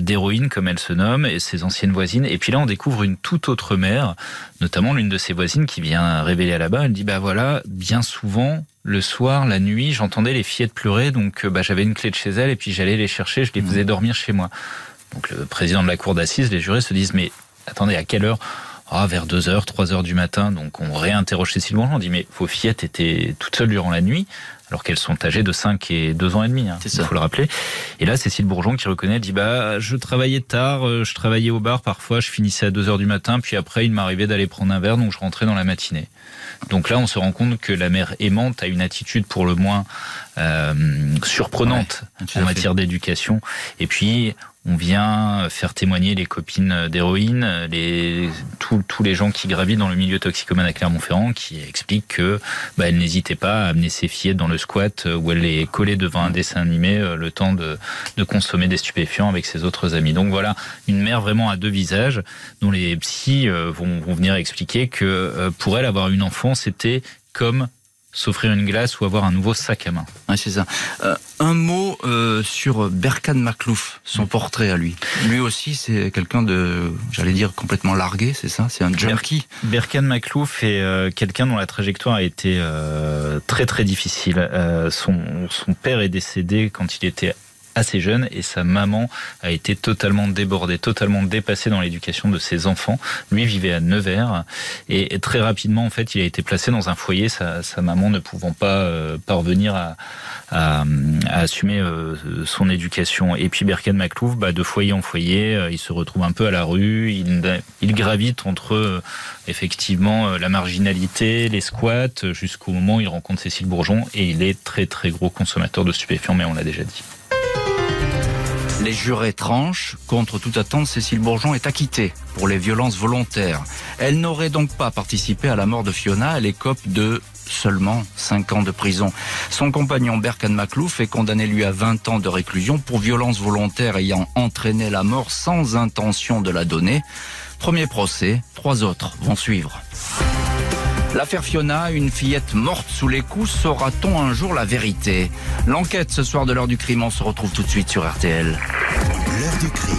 d'héroïne, comme elle se nomme, et ses anciennes voisines. Et puis là, on découvre une toute autre mère, notamment l'une de ses voisines qui vient révéler à la barre. Elle dit, bah voilà, bien souvent, le soir, la nuit, j'entendais les fillettes pleurer, donc bah, j'avais une clé de chez elle, et puis j'allais les chercher, je les faisais dormir chez moi. Donc le président de la cour d'assises, les jurés se disent, mais attendez, à quelle heure ah, vers 2h, 3h du matin, donc on réinterroge Cécile Bourgeon, on dit mais vos fillettes étaient toutes seules durant la nuit, alors qu'elles sont âgées de 5 et 2 ans et demi, hein, il faut le rappeler. Et là, Cécile Bourgeon qui reconnaît, elle dit bah je travaillais tard, euh, je travaillais au bar parfois, je finissais à 2h du matin, puis après il m'arrivait d'aller prendre un verre, donc je rentrais dans la matinée. Donc là, on se rend compte que la mère aimante a une attitude pour le moins euh, surprenante Ouais, en matière d'éducation. Et puis, on vient faire témoigner les copines d'héroïne, tous les gens qui gravitent dans le milieu toxicomane à Clermont-Ferrand, qui expliquent que bah, elle n'hésitait pas à amener ses fillettes dans le squat euh, où elle les collait devant un dessin animé euh, le temps de, consommer des stupéfiants avec ses autres amis. Donc voilà, une mère vraiment à deux visages, dont les psys euh, vont, vont venir expliquer que pour elle, avoir une enfant, c'était comme s'offrir une glace ou avoir un nouveau sac à main. C'est ça. Euh, un mot euh, sur Berkan Maklouf, son portrait à lui. Lui aussi, c'est quelqu'un de, j'allais dire, complètement largué, c'est ça? C'est un junkie. Berkan Maklouf est euh, quelqu'un dont la trajectoire a été très très difficile. Son, son père est décédé quand il était assez jeune et sa maman a été totalement débordée, totalement dépassée dans l'éducation de ses enfants. Lui vivait à Nevers et très rapidement en fait il a été placé dans un foyer, sa, maman ne pouvant pas euh, parvenir à, à, assumer euh, son éducation. Et puis Berken Maclouf, bah, de foyer en foyer, euh, il se retrouve un peu à la rue, il, il gravite entre effectivement la marginalité, les squats, jusqu'au moment où il rencontre Cécile Bourgeon et il est très très gros consommateur de stupéfiants, mais on l'a déjà dit. Les jurés tranchent. Contre toute attente, Cécile Bourgeon est acquittée pour les violences volontaires. Elle n'aurait donc pas participé à la mort de Fiona. Elle écope de seulement 5 ans de prison. Son compagnon Berkan Maklouf est condamné lui à 20 ans de réclusion pour violences volontaires ayant entraîné la mort sans intention de la donner. Premier procès, trois autres vont suivre. L'affaire Fiona, une fillette morte sous les coups, saura-t-on un jour la vérité? L'enquête ce soir de l'heure du crime, on se retrouve tout de suite sur RTL. L'heure du crime,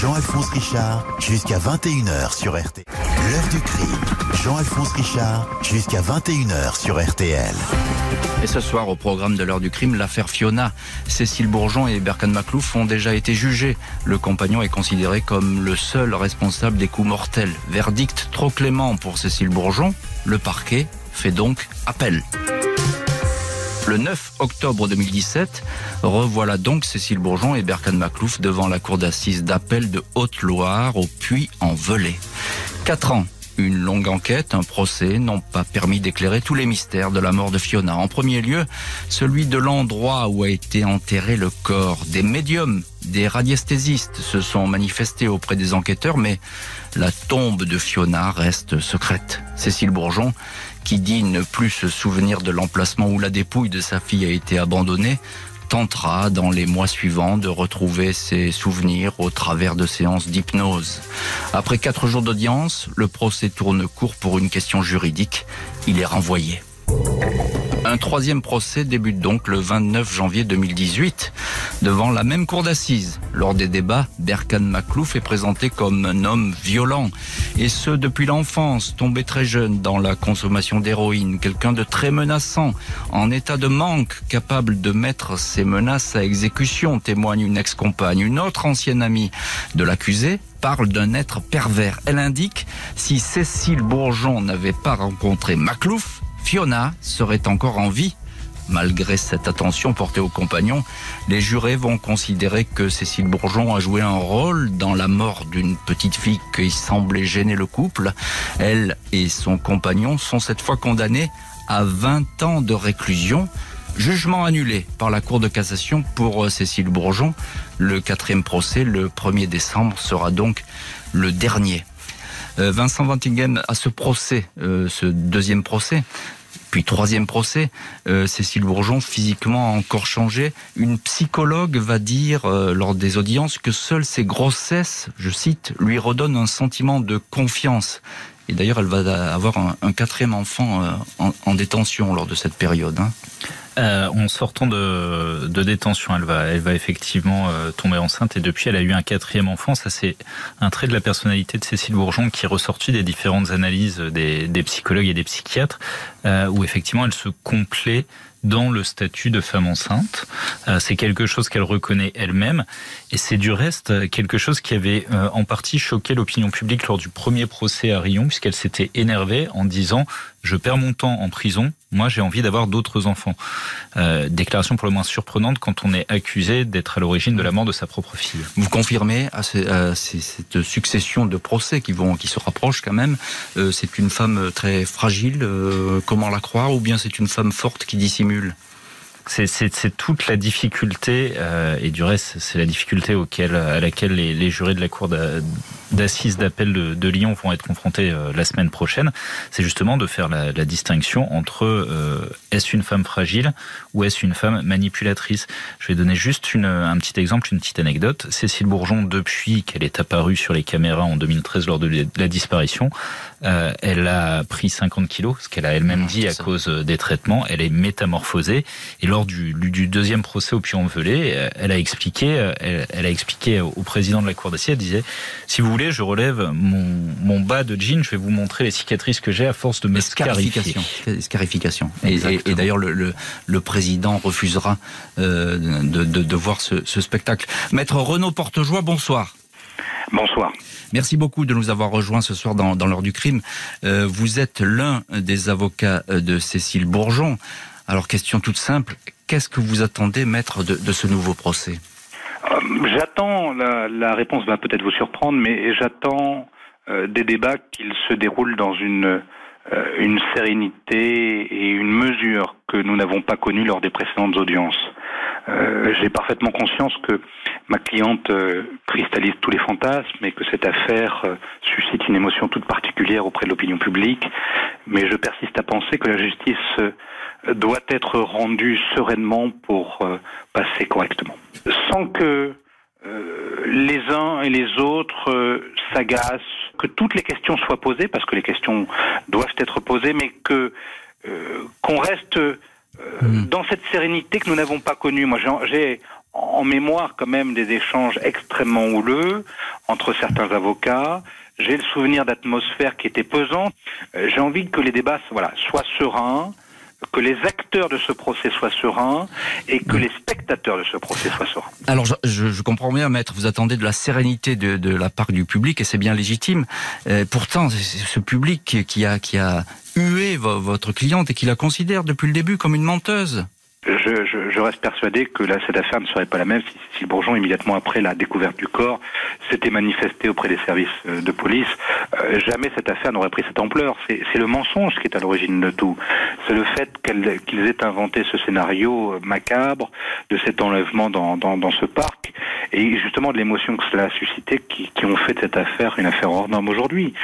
Jean-Alphonse Richard, jusqu'à 21h sur RTL. L'heure du crime, Jean-Alphonse Richard, jusqu'à 21h sur RTL. Et ce soir, au programme de l'heure du crime, l'affaire Fiona. Cécile Bourgeon et Berkan Maclouf ont déjà été jugés. Le compagnon est considéré comme le seul responsable des coups mortels. Verdict trop clément pour Cécile Bourgeon. Le parquet fait donc appel. Le 9 octobre 2017, revoilà donc Cécile Bourgeon et Berkan Maclouf devant la cour d'assises d'appel de Haute-Loire au Puy-en-Velay. Quatre ans une longue enquête, un procès n'ont pas permis d'éclairer tous les mystères de la mort de Fiona. En premier lieu, celui de l'endroit où a été enterré le corps. Des médiums, des radiesthésistes se sont manifestés auprès des enquêteurs, mais la tombe de Fiona reste secrète. Cécile Bourgeon, qui dit ne plus se souvenir de l'emplacement où la dépouille de sa fille a été abandonnée, tentera dans les mois suivants de retrouver ses souvenirs au travers de séances d'hypnose. Après quatre jours d'audience, le procès tourne court pour une question juridique. Il est renvoyé. Un troisième procès débute donc le 29 janvier 2018 devant la même cour d'assises. Lors des débats, Berkan Maklouf est présenté comme un homme violent et ce depuis l'enfance, tombé très jeune dans la consommation d'héroïne, quelqu'un de très menaçant, en état de manque, capable de mettre ses menaces à exécution, témoigne une ex-compagne. Une autre ancienne amie de l'accusé parle d'un être pervers. Elle indique si Cécile Bourgeon n'avait pas rencontré Maclouf, Fiona serait encore en vie. Malgré cette attention portée aux compagnons, les jurés vont considérer que Cécile Bourgeon a joué un rôle dans la mort d'une petite fille qui semblait gêner le couple. Elle et son compagnon sont cette fois condamnés à 20 ans de réclusion. Jugement annulé par la Cour de cassation pour euh, Cécile Bourgeon. Le quatrième procès, le 1er décembre, sera donc le dernier. Euh, Vincent Vantinghem, à ce procès, euh, ce deuxième procès, puis troisième procès, euh, Cécile Bourgeon, physiquement encore changé. Une psychologue va dire lors des audiences que seules ses grossesses, je cite, lui redonnent un sentiment de confiance. Et d'ailleurs, elle va avoir un, quatrième enfant euh, en, détention lors de cette période. Hein. Euh, en sortant de, de, détention, elle va, elle va effectivement euh, tomber enceinte et depuis, elle a eu un quatrième enfant. Ça, c'est un trait de la personnalité de Cécile Bourgeon qui est ressorti des différentes analyses des, des psychologues et des psychiatres, où effectivement, elle se complaît dans le statut de femme enceinte. Euh, c'est quelque chose qu'elle reconnaît elle-même et c'est du reste quelque chose qui avait euh, en partie choqué l'opinion publique lors du premier procès à Rion puisqu'elle s'était énervée en disant je perds mon temps en prison, moi j'ai envie d'avoir d'autres enfants. Euh, déclaration pour le moins surprenante quand on est accusé d'être à l'origine de la mort de sa propre fille. Vous confirmez à, cette succession de procès qui vont, qui se rapprochent quand même. Euh, c'est une femme très fragile, euh, comment la croire, ou bien c'est une femme forte qui dissimule? C'est toute la difficulté, euh, et du reste, c'est la difficulté auquel, à laquelle les, les jurés de la Cour d'assises d'appel de, de, Lyon vont être confrontés euh, la semaine prochaine. C'est justement de faire la, la distinction entre euh, est-ce une femme fragile ou est-ce une femme manipulatrice. Je vais donner juste une, un petit exemple, une petite anecdote. Cécile Bourgeon, depuis qu'elle est apparue sur les caméras en 2013 lors de la disparition, elle a pris 50 kilos, ce qu'elle a elle-même dit à cause des traitements. Elle est métamorphosée. Et lors lors du, deuxième procès au Puy-en-Velay, elle a expliqué, elle, a expliqué au président de la cour d'assises, elle disait, si vous voulez, je relève mon, bas de jean, je vais vous montrer les cicatrices que j'ai à force de me scarification. Scarification. Et, et, d'ailleurs, le, le, président refusera de, de, voir ce, ce spectacle. Maître Renaud Portejoie, bonsoir. Bonsoir. Merci beaucoup de nous avoir rejoints ce soir dans, l'heure du crime. Euh, vous êtes l'un des avocats de Cécile Bourgeon. Alors, question toute simple, qu'est-ce que vous attendez, maître, de, ce nouveau procès? Euh, J'attends, la, réponse va peut-être vous surprendre, mais j'attends euh, des débats qu'ils se déroulent dans une, une sérénité et une mesure que nous n'avons pas connue lors des précédentes audiences. Euh, j'ai parfaitement conscience que ma cliente euh, cristallise tous les fantasmes et que cette affaire euh, suscite une émotion toute particulière auprès de l'opinion publique, mais je persiste à penser que la justice doit être rendue sereinement pour passer correctement. Sans que les uns et les autres s'agacent, que toutes les questions soient posées, parce que les questions doivent être posées, mais que qu'on reste Hmm. dans cette sérénité que nous n'avons pas connue. Moi, j'ai en mémoire quand même des échanges extrêmement houleux entre certains avocats. J'ai le souvenir d'atmosphère qui était pesante. Euh, j'ai envie que les débats voilà, soient sereins, que les acteurs de ce procès soient sereins et que les spectateurs de ce procès soient sereins. Alors je, comprends bien, maître, vous attendez de la sérénité de, la part du public et c'est bien légitime. Euh, pourtant, ce public qui a, qui a hué votre cliente et qui la considère depuis le début comme une menteuse. Je, je, je, reste persuadé que là, cette affaire ne serait pas la même si, si, le Bourgeon, immédiatement après la découverte du corps, s'était manifesté auprès des services euh, de police. Euh, jamais cette affaire n'aurait pris cette ampleur. C'est le mensonge qui est à l'origine de tout. C'est le fait qu'ils aient inventé ce scénario euh, macabre de cet enlèvement dans, dans, dans ce parc et justement de l'émotion que cela a suscité qui, qui, ont fait de cette affaire une affaire hors norme aujourd'hui.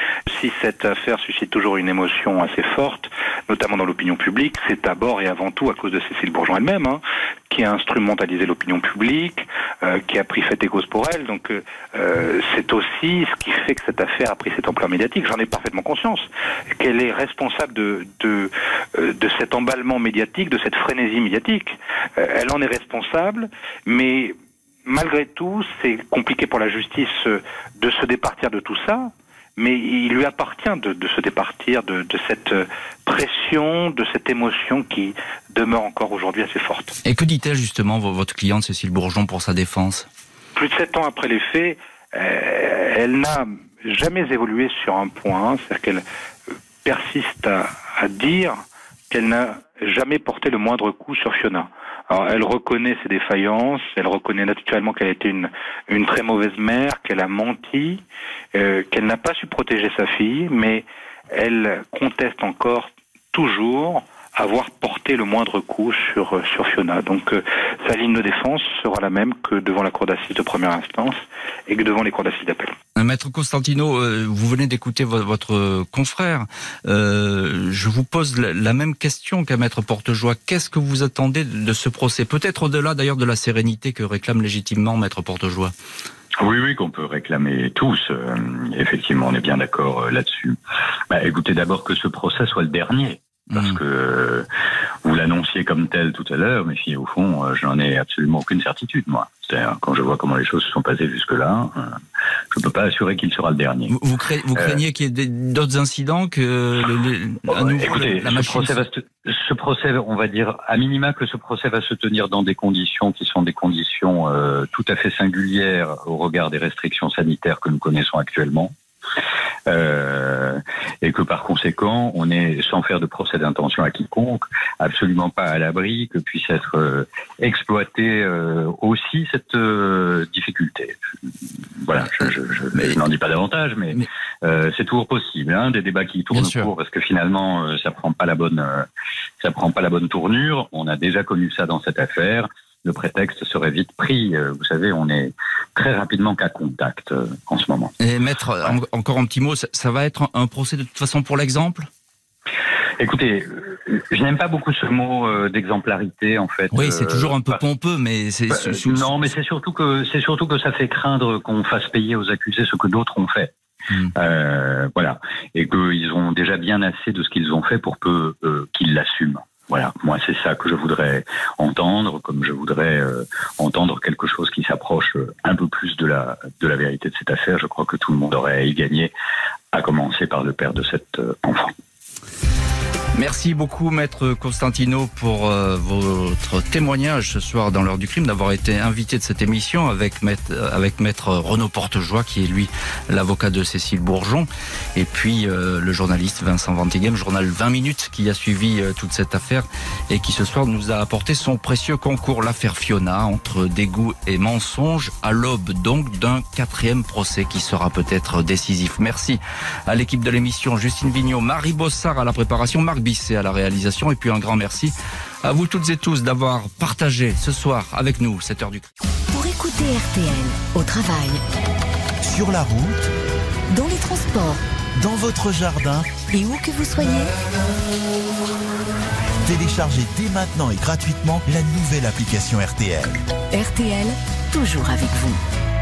Si cette affaire suscite toujours une émotion assez forte, notamment dans l'opinion publique, c'est d'abord et avant tout à cause de Cécile Bourgeon elle-même, hein, qui a instrumentalisé l'opinion publique, euh, qui a pris fait et cause pour elle. Donc euh, c'est aussi ce qui fait que cette affaire a pris cette ampleur médiatique. J'en ai parfaitement conscience. Qu'elle est responsable de, de, euh, de cet emballement médiatique, de cette frénésie médiatique. elle en est responsable, mais malgré tout, c'est compliqué pour la justice de se départir de tout ça mais il lui appartient de, se départir de, cette pression, de cette émotion qui demeure encore aujourd'hui assez forte. Et que dit-elle justement, votre cliente Cécile Bourgeon, pour sa défense? Plus de sept ans après les faits, euh, elle n'a jamais évolué sur un point, c'est-à-dire qu'elle persiste à dire qu'elle n'a jamais porté le moindre coup sur Fiona. Alors, elle reconnaît ses défaillances, elle reconnaît naturellement qu'elle a été une, une très mauvaise mère, qu'elle a menti, euh, qu'elle n'a pas su protéger sa fille, mais elle conteste encore toujours avoir porté le moindre coup sur, sur Fiona. Donc euh, sa ligne de défense sera la même que devant la cour d'assises de première instance et que devant les cours d'assises d'appel. Euh, Maître Constantino, euh, vous venez d'écouter votre confrère. je vous pose la même question qu'à Maître Portejoie. Qu'est-ce que vous attendez de ce procès? Peut-être au-delà d'ailleurs de la sérénité que réclame légitimement Maître Portejoie. Oui, oui, qu'on peut réclamer tous. effectivement, on est bien d'accord là-dessus. Bah, écoutez, d'abord que ce procès soit le dernier parce mm. que vous l'annonciez comme tel tout à l'heure, mais si au fond, euh, j'en ai absolument aucune certitude, moi. C'est-à-dire, quand je vois comment les choses se sont passées jusque-là, euh, je ne peux pas assurer qu'il sera le dernier. Vous, vous, euh, craignez qu'il y ait d'autres incidents que Écoutez, la ce, procès va ce procès, on va dire, à minima que ce procès va se tenir dans des conditions qui sont des conditions tout à fait singulières au regard des restrictions sanitaires que nous connaissons actuellement. Euh, et que par conséquent, on est, sans faire de procès d'intention à quiconque, absolument pas à l'abri que puisse être euh, exploité euh, aussi cette difficulté. Voilà, je, je, je, n'en dis pas davantage, mais, c'est toujours possible. Hein, des débats qui tournent autour parce que finalement, ça prend pas la bonne, ça prend pas la bonne tournure. On a déjà connu ça dans cette affaire le prétexte serait vite pris. Euh, vous savez, on est très rapidement qu'à contact euh, en ce moment. Et maître, encore un petit mot, ça, va être un procès de toute façon pour l'exemple? Écoutez, je n'aime pas beaucoup ce mot euh, d'exemplarité en fait. Oui, c'est toujours un peu pompeux, mais c'est bah, non, mais c'est surtout que c'est surtout que ça fait craindre qu'on fasse payer aux accusés ce que d'autres ont fait. Hmm. voilà, et qu'ils ont déjà bien assez de ce qu'ils ont fait pour peu qu'ils l'assument. Voilà, moi c'est ça que je voudrais entendre, comme je voudrais euh, entendre quelque chose qui s'approche euh, un peu plus de la de la vérité de cette affaire. Je crois que tout le monde aurait à y gagner, à commencer par le père de cet euh, enfant. Merci beaucoup, Maître Constantino, pour euh, votre témoignage ce soir dans l'heure du crime, d'avoir été invité de cette émission avec Maître, euh, Renaud Portejoie, qui est lui l'avocat de Cécile Bourgeon, et puis euh, le journaliste Vincent Ventigame, journal 20 minutes, qui a suivi toute cette affaire et qui ce soir nous a apporté son précieux concours, l'affaire Fiona, entre dégoût et mensonge, à l'aube donc d'un quatrième procès qui sera peut-être décisif. Merci à l'équipe de l'émission, Justine Vignot, Marie Bossard à la préparation, Marc Bisset à la réalisation. Et puis un grand merci à vous toutes et tous d'avoir partagé ce soir avec nous cette heure du. Pour écouter RTL au travail, Sur la route, dans les transports dans votre jardin, et où que vous soyez, téléchargez dès maintenant et gratuitement la nouvelle application RTL. RTL, toujours avec vous.